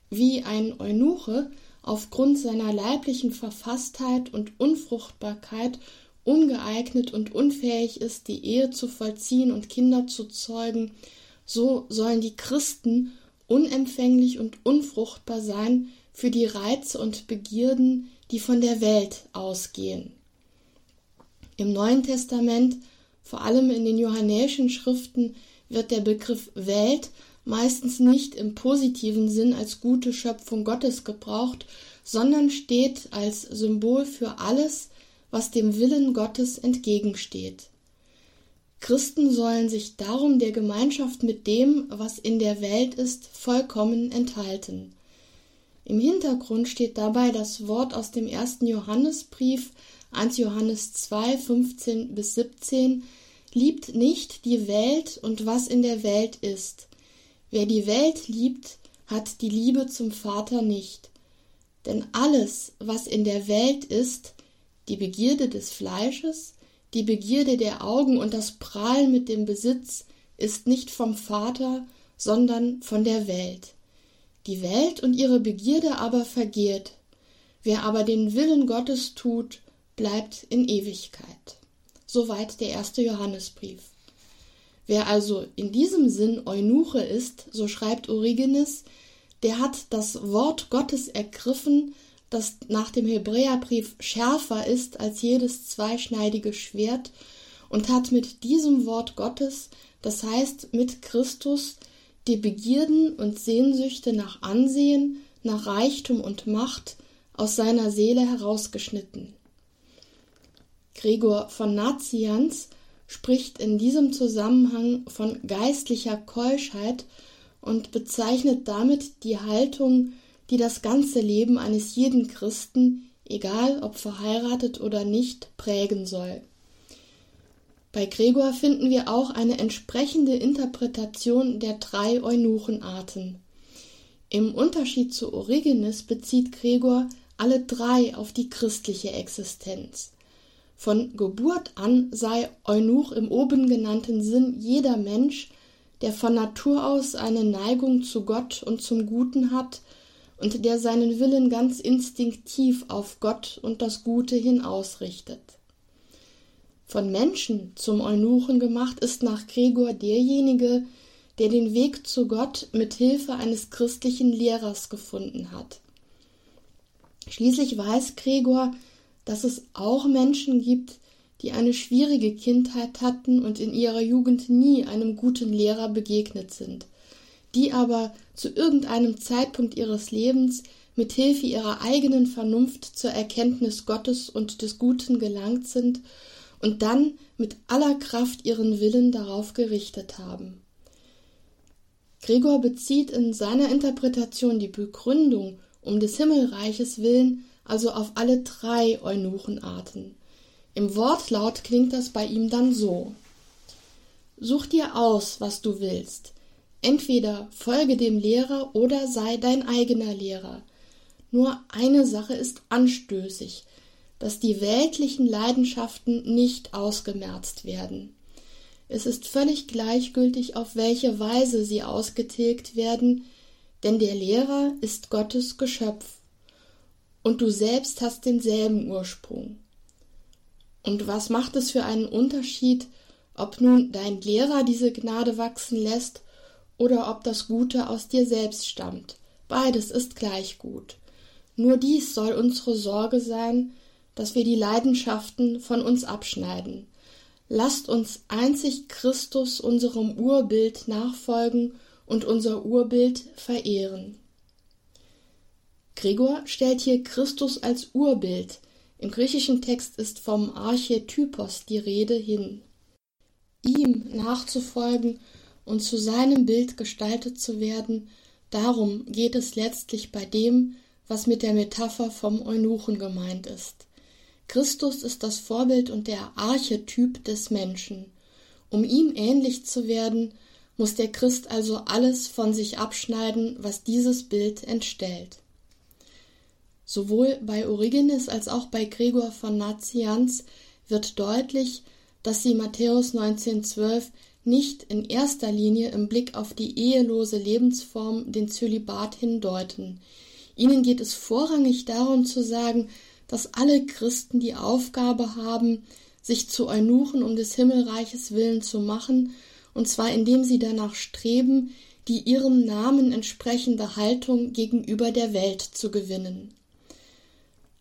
Wie ein Eunuche aufgrund seiner leiblichen Verfasstheit und Unfruchtbarkeit ungeeignet und unfähig ist, die Ehe zu vollziehen und Kinder zu zeugen, so sollen die Christen unempfänglich und unfruchtbar sein für die Reize und Begierden, die von der Welt ausgehen. Im Neuen Testament, vor allem in den johannäischen Schriften, wird der Begriff Welt meistens nicht im positiven Sinn als gute Schöpfung Gottes gebraucht, sondern steht als Symbol für alles, was dem Willen Gottes entgegensteht. Christen sollen sich darum der Gemeinschaft mit dem, was in der Welt ist, vollkommen enthalten. Im Hintergrund steht dabei das Wort aus dem ersten Johannesbrief 1 Johannes 2, 15 bis 17, liebt nicht die Welt und was in der Welt ist. Wer die Welt liebt, hat die Liebe zum Vater nicht. Denn alles, was in der Welt ist, die Begierde des Fleisches, die Begierde der Augen und das Prahlen mit dem Besitz, ist nicht vom Vater, sondern von der Welt. Die Welt und ihre Begierde aber vergeht. Wer aber den Willen Gottes tut, bleibt in Ewigkeit. Soweit der erste Johannesbrief. Wer also in diesem Sinn Eunuche ist, so schreibt Origenes, der hat das Wort Gottes ergriffen, das nach dem Hebräerbrief schärfer ist als jedes zweischneidige Schwert, und hat mit diesem Wort Gottes, das heißt mit Christus, die Begierden und Sehnsüchte nach Ansehen, nach Reichtum und Macht aus seiner Seele herausgeschnitten. Gregor von Nazianz spricht in diesem Zusammenhang von geistlicher Keuschheit und bezeichnet damit die Haltung, die das ganze Leben eines jeden Christen, egal ob verheiratet oder nicht, prägen soll. Bei Gregor finden wir auch eine entsprechende Interpretation der drei Eunuchenarten. Im Unterschied zu Origenes bezieht Gregor alle drei auf die christliche Existenz. Von Geburt an sei Eunuch im oben genannten Sinn jeder Mensch, der von Natur aus eine Neigung zu Gott und zum Guten hat und der seinen Willen ganz instinktiv auf Gott und das Gute hin ausrichtet. Von Menschen zum Eunuchen gemacht ist nach Gregor derjenige, der den Weg zu Gott mit Hilfe eines christlichen Lehrers gefunden hat. Schließlich weiß Gregor, dass es auch Menschen gibt, die eine schwierige Kindheit hatten und in ihrer Jugend nie einem guten Lehrer begegnet sind, die aber zu irgendeinem Zeitpunkt ihres Lebens mit Hilfe ihrer eigenen Vernunft zur Erkenntnis Gottes und des Guten gelangt sind und dann mit aller Kraft ihren Willen darauf gerichtet haben. Gregor bezieht in seiner Interpretation die Begründung um des Himmelreiches willen also auf alle drei Eunuchenarten. Im Wortlaut klingt das bei ihm dann so. Such dir aus, was du willst. Entweder folge dem Lehrer oder sei dein eigener Lehrer. Nur eine Sache ist anstößig, dass die weltlichen Leidenschaften nicht ausgemerzt werden. Es ist völlig gleichgültig, auf welche Weise sie ausgetilgt werden, denn der Lehrer ist Gottes Geschöpf und du selbst hast denselben Ursprung. Und was macht es für einen Unterschied, ob nun dein Lehrer diese Gnade wachsen lässt oder ob das Gute aus dir selbst stammt? Beides ist gleich gut. Nur dies soll unsere Sorge sein, dass wir die Leidenschaften von uns abschneiden. Lasst uns einzig Christus unserem Urbild nachfolgen und unser Urbild verehren. Gregor stellt hier Christus als Urbild. Im griechischen Text ist vom Archetypos die Rede hin. Ihm nachzufolgen und zu seinem Bild gestaltet zu werden, darum geht es letztlich bei dem, was mit der Metapher vom Eunuchen gemeint ist. Christus ist das Vorbild und der Archetyp des Menschen. Um ihm ähnlich zu werden, muss der Christ also alles von sich abschneiden, was dieses Bild entstellt. Sowohl bei Origenes als auch bei Gregor von Nazianz wird deutlich, dass sie Matthäus 19,12 nicht in erster Linie im Blick auf die ehelose Lebensform, den Zölibat, hindeuten. Ihnen geht es vorrangig darum zu sagen, dass alle Christen die Aufgabe haben, sich zu Eunuchen um des Himmelreiches willen zu machen, und zwar indem sie danach streben, die ihrem Namen entsprechende Haltung gegenüber der Welt zu gewinnen.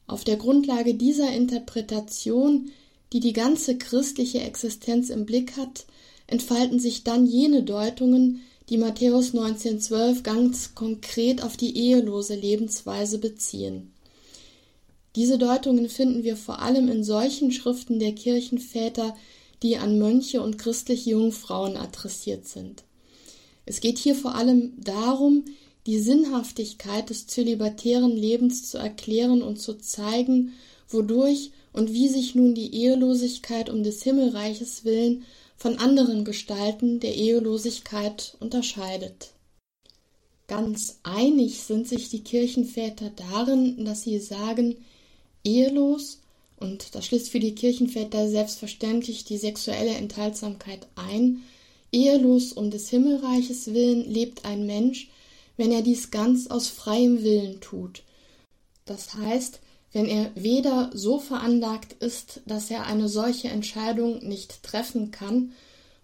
Auf der Grundlage dieser Interpretation, die die ganze christliche Existenz im Blick hat, entfalten sich dann jene Deutungen, die Matthäus 19,12 ganz konkret auf die ehelose Lebensweise beziehen. Diese Deutungen finden wir vor allem in solchen Schriften der Kirchenväter, die an Mönche und christliche Jungfrauen adressiert sind. Es geht hier vor allem darum, die Sinnhaftigkeit des zölibatären Lebens zu erklären und zu zeigen, wodurch und wie sich nun die Ehelosigkeit um des Himmelreiches willen von anderen Gestalten der Ehelosigkeit unterscheidet. Ganz einig sind sich die Kirchenväter darin, dass sie sagen, ehelos, und das schließt für die Kirchenväter selbstverständlich die sexuelle Enthaltsamkeit ein, ehelos um des Himmelreiches willen lebt ein Mensch, wenn er dies ganz aus freiem Willen tut. Das heißt, wenn er weder so veranlagt ist, dass er eine solche Entscheidung nicht treffen kann,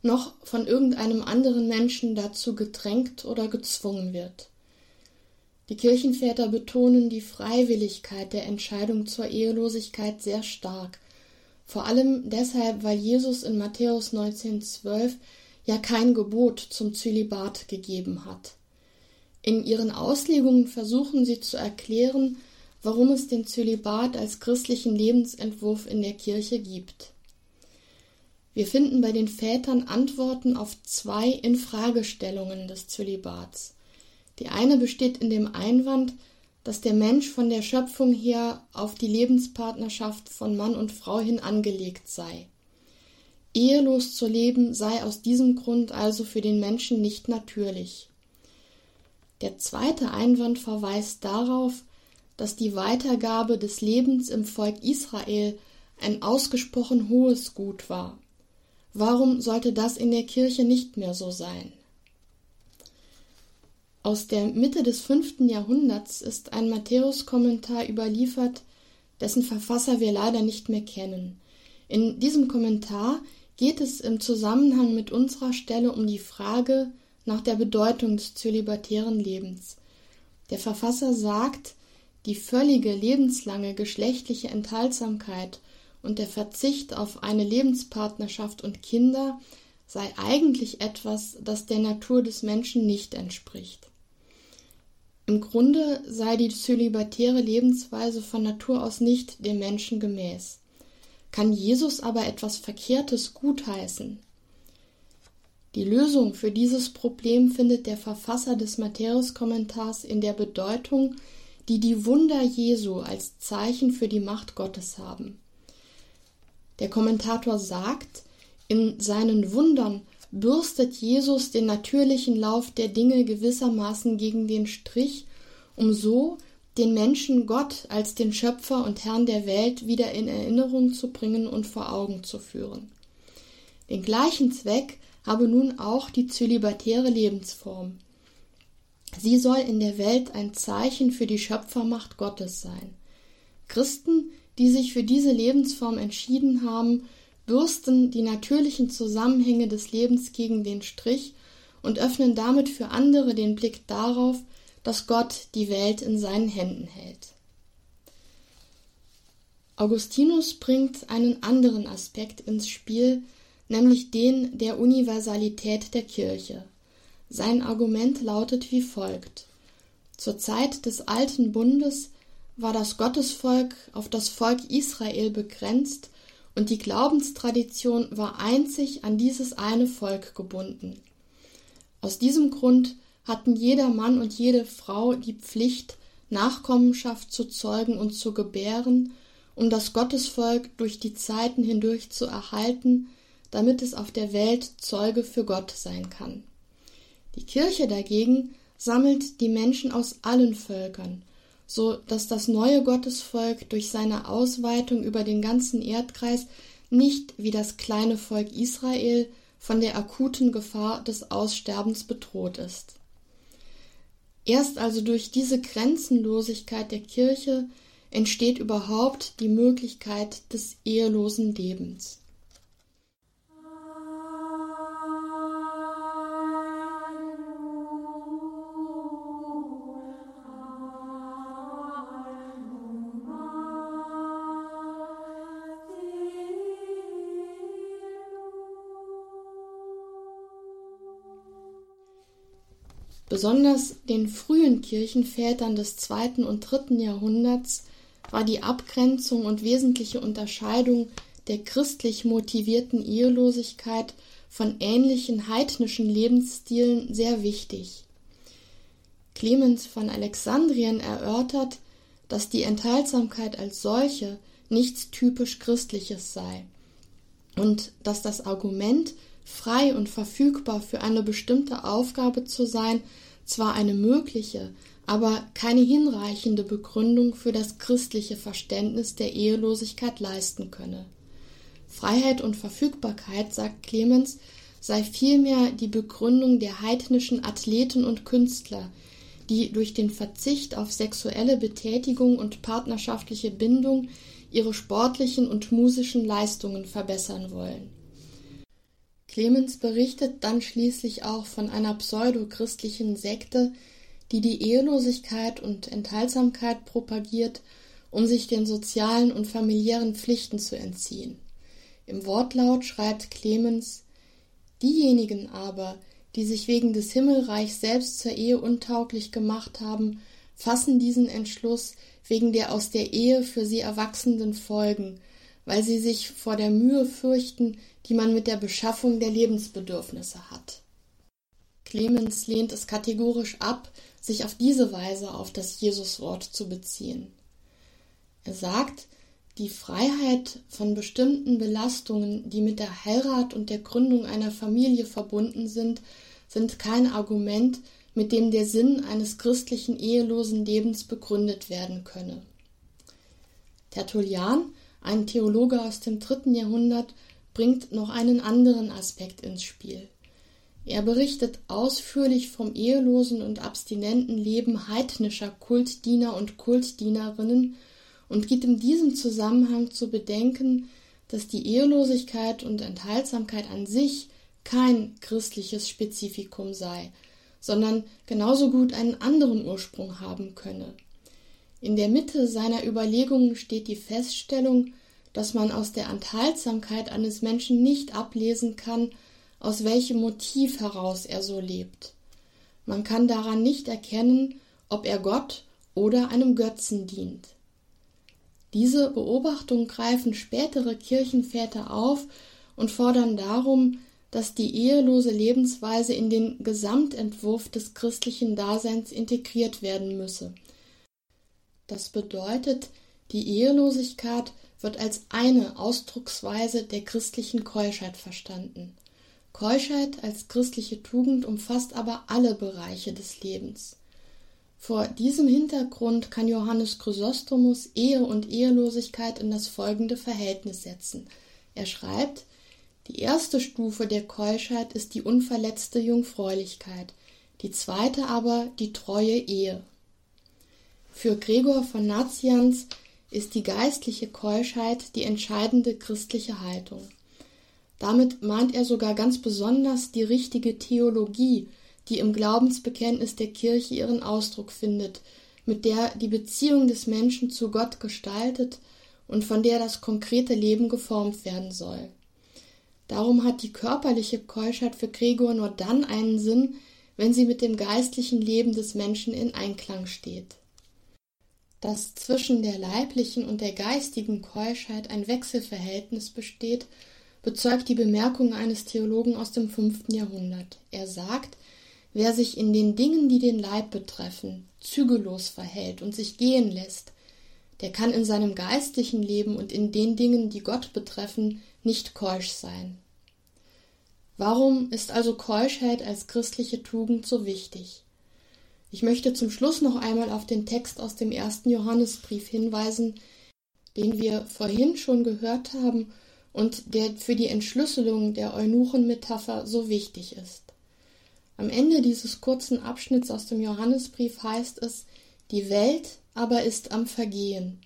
noch von irgendeinem anderen Menschen dazu gedrängt oder gezwungen wird. Die Kirchenväter betonen die Freiwilligkeit der Entscheidung zur Ehelosigkeit sehr stark, vor allem deshalb, weil Jesus in Matthäus 19,12 ja kein Gebot zum Zölibat gegeben hat. In ihren Auslegungen versuchen sie zu erklären, warum es den Zölibat als christlichen Lebensentwurf in der Kirche gibt. Wir finden bei den Vätern Antworten auf zwei Infragestellungen des Zölibats. Die eine besteht in dem Einwand, dass der Mensch von der Schöpfung her auf die Lebenspartnerschaft von Mann und Frau hin angelegt sei. Ehelos zu leben sei aus diesem Grund also für den Menschen nicht natürlich. Der zweite Einwand verweist darauf, dass die Weitergabe des Lebens im Volk Israel ein ausgesprochen hohes Gut war. Warum sollte das in der Kirche nicht mehr so sein? Aus der Mitte des fünften Jahrhunderts ist ein Matthäus-Kommentar überliefert, dessen Verfasser wir leider nicht mehr kennen. In diesem Kommentar geht es im Zusammenhang mit unserer Stelle um die Frage nach der Bedeutung des zölibatären Lebens. Der Verfasser sagt, die völlige lebenslange geschlechtliche Enthaltsamkeit und der Verzicht auf eine Lebenspartnerschaft und Kinder sei eigentlich etwas, das der Natur des Menschen nicht entspricht. Im Grunde sei die zölibatäre Lebensweise von Natur aus nicht dem Menschen gemäß. Kann Jesus aber etwas Verkehrtes gutheißen? Die Lösung für dieses Problem findet der Verfasser des Matthäus-Kommentars in der Bedeutung, die die Wunder Jesu als Zeichen für die Macht Gottes haben. Der Kommentator sagt, in seinen Wundern bürstet Jesus den natürlichen Lauf der Dinge gewissermaßen gegen den Strich, um so den Menschen Gott als den Schöpfer und Herrn der Welt wieder in Erinnerung zu bringen und vor Augen zu führen. Den gleichen Zweck habe nun auch die zölibatäre Lebensform. Sie soll in der Welt ein Zeichen für die Schöpfermacht Gottes sein. Christen, die sich für diese Lebensform entschieden haben, bürsten die natürlichen Zusammenhänge des Lebens gegen den Strich und öffnen damit für andere den Blick darauf, dass Gott die Welt in seinen Händen hält. Augustinus bringt einen anderen Aspekt ins Spiel, nämlich den der Universalität der Kirche. Sein Argument lautet wie folgt Zur Zeit des alten Bundes war das Gottesvolk auf das Volk Israel begrenzt und die Glaubenstradition war einzig an dieses eine Volk gebunden. Aus diesem Grund hatten jeder Mann und jede Frau die Pflicht, Nachkommenschaft zu zeugen und zu gebären, um das Gottesvolk durch die Zeiten hindurch zu erhalten, damit es auf der Welt Zeuge für Gott sein kann. Die Kirche dagegen sammelt die Menschen aus allen Völkern, so dass das neue Gottesvolk durch seine Ausweitung über den ganzen Erdkreis nicht wie das kleine Volk Israel von der akuten Gefahr des Aussterbens bedroht ist. Erst also durch diese Grenzenlosigkeit der Kirche entsteht überhaupt die Möglichkeit des ehelosen Lebens. Besonders den frühen Kirchenvätern des zweiten und dritten Jahrhunderts war die Abgrenzung und wesentliche Unterscheidung der christlich motivierten Ehelosigkeit von ähnlichen heidnischen Lebensstilen sehr wichtig. Clemens von Alexandrien erörtert, dass die Enthaltsamkeit als solche nichts typisch Christliches sei und dass das Argument frei und verfügbar für eine bestimmte Aufgabe zu sein, zwar eine mögliche, aber keine hinreichende Begründung für das christliche Verständnis der Ehelosigkeit leisten könne. Freiheit und Verfügbarkeit, sagt Clemens, sei vielmehr die Begründung der heidnischen Athleten und Künstler, die durch den Verzicht auf sexuelle Betätigung und partnerschaftliche Bindung ihre sportlichen und musischen Leistungen verbessern wollen. Clemens berichtet dann schließlich auch von einer pseudochristlichen Sekte, die die Ehelosigkeit und Enthaltsamkeit propagiert, um sich den sozialen und familiären Pflichten zu entziehen. Im Wortlaut schreibt Clemens Diejenigen aber, die sich wegen des Himmelreichs selbst zur Ehe untauglich gemacht haben, fassen diesen Entschluss wegen der aus der Ehe für sie erwachsenden Folgen, weil sie sich vor der Mühe fürchten, die man mit der Beschaffung der Lebensbedürfnisse hat. Clemens lehnt es kategorisch ab, sich auf diese Weise auf das Jesuswort zu beziehen. Er sagt, die Freiheit von bestimmten Belastungen, die mit der Heirat und der Gründung einer Familie verbunden sind, sind kein Argument, mit dem der Sinn eines christlichen ehelosen Lebens begründet werden könne. Tertullian, ein Theologe aus dem dritten Jahrhundert, bringt noch einen anderen Aspekt ins Spiel. Er berichtet ausführlich vom ehelosen und abstinenten Leben heidnischer Kultdiener und Kultdienerinnen und gibt in diesem Zusammenhang zu bedenken, dass die Ehelosigkeit und Enthaltsamkeit an sich kein christliches Spezifikum sei, sondern genauso gut einen anderen Ursprung haben könne. In der Mitte seiner Überlegungen steht die Feststellung, dass man aus der Enthaltsamkeit eines Menschen nicht ablesen kann, aus welchem Motiv heraus er so lebt. Man kann daran nicht erkennen, ob er Gott oder einem Götzen dient. Diese Beobachtung greifen spätere Kirchenväter auf und fordern darum, dass die ehelose Lebensweise in den Gesamtentwurf des christlichen Daseins integriert werden müsse. Das bedeutet, die Ehelosigkeit wird als eine Ausdrucksweise der christlichen Keuschheit verstanden. Keuschheit als christliche Tugend umfasst aber alle Bereiche des Lebens. Vor diesem Hintergrund kann Johannes Chrysostomus Ehe und Ehelosigkeit in das folgende Verhältnis setzen. Er schreibt, die erste Stufe der Keuschheit ist die unverletzte Jungfräulichkeit, die zweite aber die treue Ehe. Für Gregor von Nazianz ist die geistliche Keuschheit die entscheidende christliche Haltung. Damit mahnt er sogar ganz besonders die richtige Theologie, die im Glaubensbekenntnis der Kirche ihren Ausdruck findet, mit der die Beziehung des Menschen zu Gott gestaltet und von der das konkrete Leben geformt werden soll. Darum hat die körperliche Keuschheit für Gregor nur dann einen Sinn, wenn sie mit dem geistlichen Leben des Menschen in Einklang steht dass zwischen der leiblichen und der geistigen Keuschheit ein Wechselverhältnis besteht, bezeugt die Bemerkung eines Theologen aus dem fünften Jahrhundert. Er sagt, wer sich in den Dingen, die den Leib betreffen, zügellos verhält und sich gehen lässt, der kann in seinem geistlichen Leben und in den Dingen, die Gott betreffen, nicht keusch sein. Warum ist also Keuschheit als christliche Tugend so wichtig? Ich möchte zum Schluss noch einmal auf den Text aus dem ersten Johannesbrief hinweisen, den wir vorhin schon gehört haben und der für die Entschlüsselung der Eunuchenmetapher so wichtig ist. Am Ende dieses kurzen Abschnitts aus dem Johannesbrief heißt es, die Welt aber ist am Vergehen.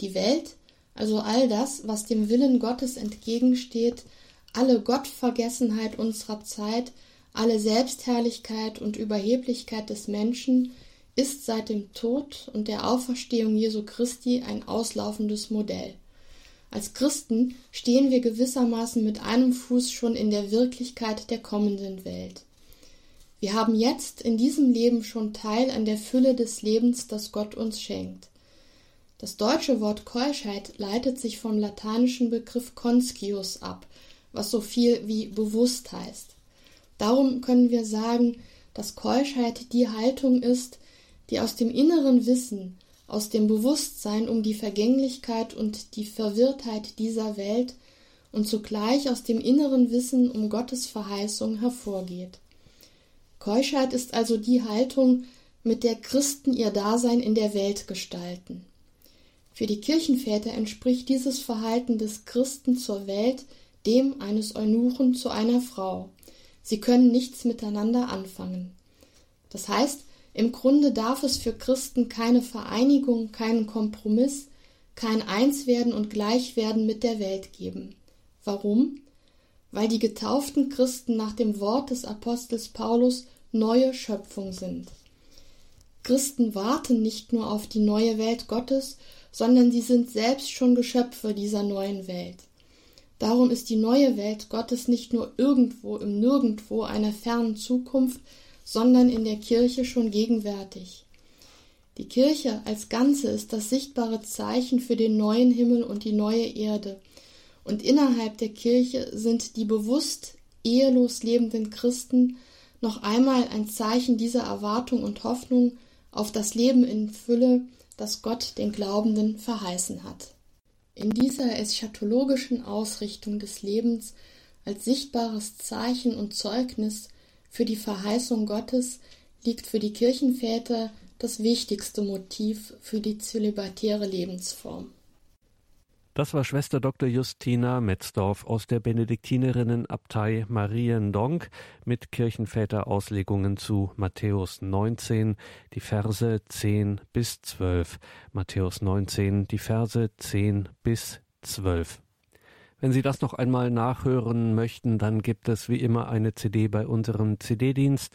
Die Welt, also all das, was dem Willen Gottes entgegensteht, alle Gottvergessenheit unserer Zeit, alle Selbstherrlichkeit und Überheblichkeit des Menschen, ist seit dem Tod und der Auferstehung Jesu Christi ein auslaufendes Modell. Als Christen stehen wir gewissermaßen mit einem Fuß schon in der Wirklichkeit der kommenden Welt. Wir haben jetzt in diesem Leben schon Teil an der Fülle des Lebens, das Gott uns schenkt. Das deutsche Wort Keuschheit leitet sich vom lateinischen Begriff conscius ab, was so viel wie bewusst heißt. Darum können wir sagen, dass Keuschheit die Haltung ist, die aus dem inneren Wissen, aus dem Bewusstsein um die Vergänglichkeit und die Verwirrtheit dieser Welt und zugleich aus dem inneren Wissen um Gottes Verheißung hervorgeht. Keuschheit ist also die Haltung, mit der Christen ihr Dasein in der Welt gestalten. Für die Kirchenväter entspricht dieses Verhalten des Christen zur Welt dem eines Eunuchen zu einer Frau. Sie können nichts miteinander anfangen. Das heißt, im Grunde darf es für Christen keine Vereinigung, keinen Kompromiss, kein Einswerden und Gleichwerden mit der Welt geben. Warum? Weil die getauften Christen nach dem Wort des Apostels Paulus neue Schöpfung sind. Christen warten nicht nur auf die neue Welt Gottes, sondern sie sind selbst schon Geschöpfe dieser neuen Welt. Darum ist die neue Welt Gottes nicht nur irgendwo im Nirgendwo einer fernen Zukunft, sondern in der Kirche schon gegenwärtig. Die Kirche als Ganze ist das sichtbare Zeichen für den neuen Himmel und die neue Erde, und innerhalb der Kirche sind die bewusst ehelos lebenden Christen noch einmal ein Zeichen dieser Erwartung und Hoffnung auf das Leben in Fülle, das Gott den Glaubenden verheißen hat. In dieser eschatologischen Ausrichtung des Lebens als sichtbares Zeichen und Zeugnis für die Verheißung Gottes liegt für die Kirchenväter das wichtigste Motiv für die zölibatäre Lebensform. Das war Schwester Dr. Justina Metzdorf aus der Benediktinerinnenabtei Mariendonk mit Kirchenväterauslegungen zu Matthäus 19, die Verse 10 bis 12. Matthäus 19, die Verse 10 bis 12. Wenn Sie das noch einmal nachhören möchten, dann gibt es wie immer eine CD bei unserem CD-Dienst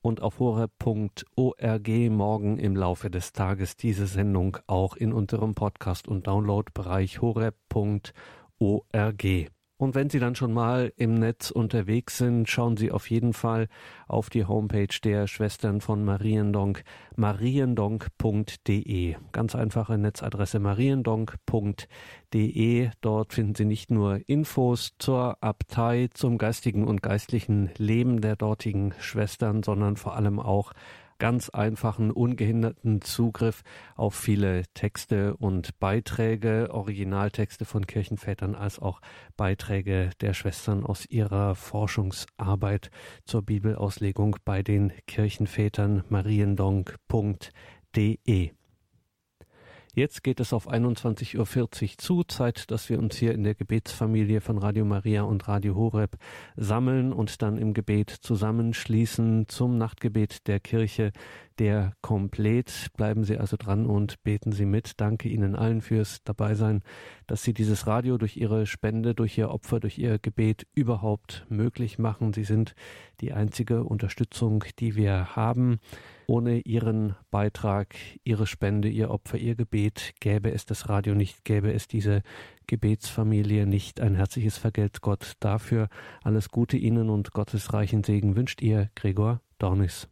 und auf horeb.org morgen im Laufe des Tages diese Sendung auch in unserem Podcast- und Downloadbereich horeb.org. Und wenn Sie dann schon mal im Netz unterwegs sind, schauen Sie auf jeden Fall auf die Homepage der Schwestern von Mariendonk, mariendonk.de. Ganz einfache Netzadresse mariendonk.de. Dort finden Sie nicht nur Infos zur Abtei, zum geistigen und geistlichen Leben der dortigen Schwestern, sondern vor allem auch ganz einfachen, ungehinderten Zugriff auf viele Texte und Beiträge, Originaltexte von Kirchenvätern als auch Beiträge der Schwestern aus ihrer Forschungsarbeit zur Bibelauslegung bei den Kirchenvätern mariendonk.de. Jetzt geht es auf 21.40 Uhr zu, Zeit, dass wir uns hier in der Gebetsfamilie von Radio Maria und Radio Horeb sammeln und dann im Gebet zusammenschließen zum Nachtgebet der Kirche, der komplett. Bleiben Sie also dran und beten Sie mit. Danke Ihnen allen fürs Dabeisein, dass Sie dieses Radio durch Ihre Spende, durch Ihr Opfer, durch Ihr Gebet überhaupt möglich machen. Sie sind die einzige Unterstützung, die wir haben. Ohne Ihren Beitrag, Ihre Spende, Ihr Opfer, Ihr Gebet gäbe es das Radio nicht, gäbe es diese Gebetsfamilie nicht. Ein herzliches Vergelt Gott dafür. Alles Gute Ihnen und Gottes reichen Segen wünscht Ihr Gregor Dornis.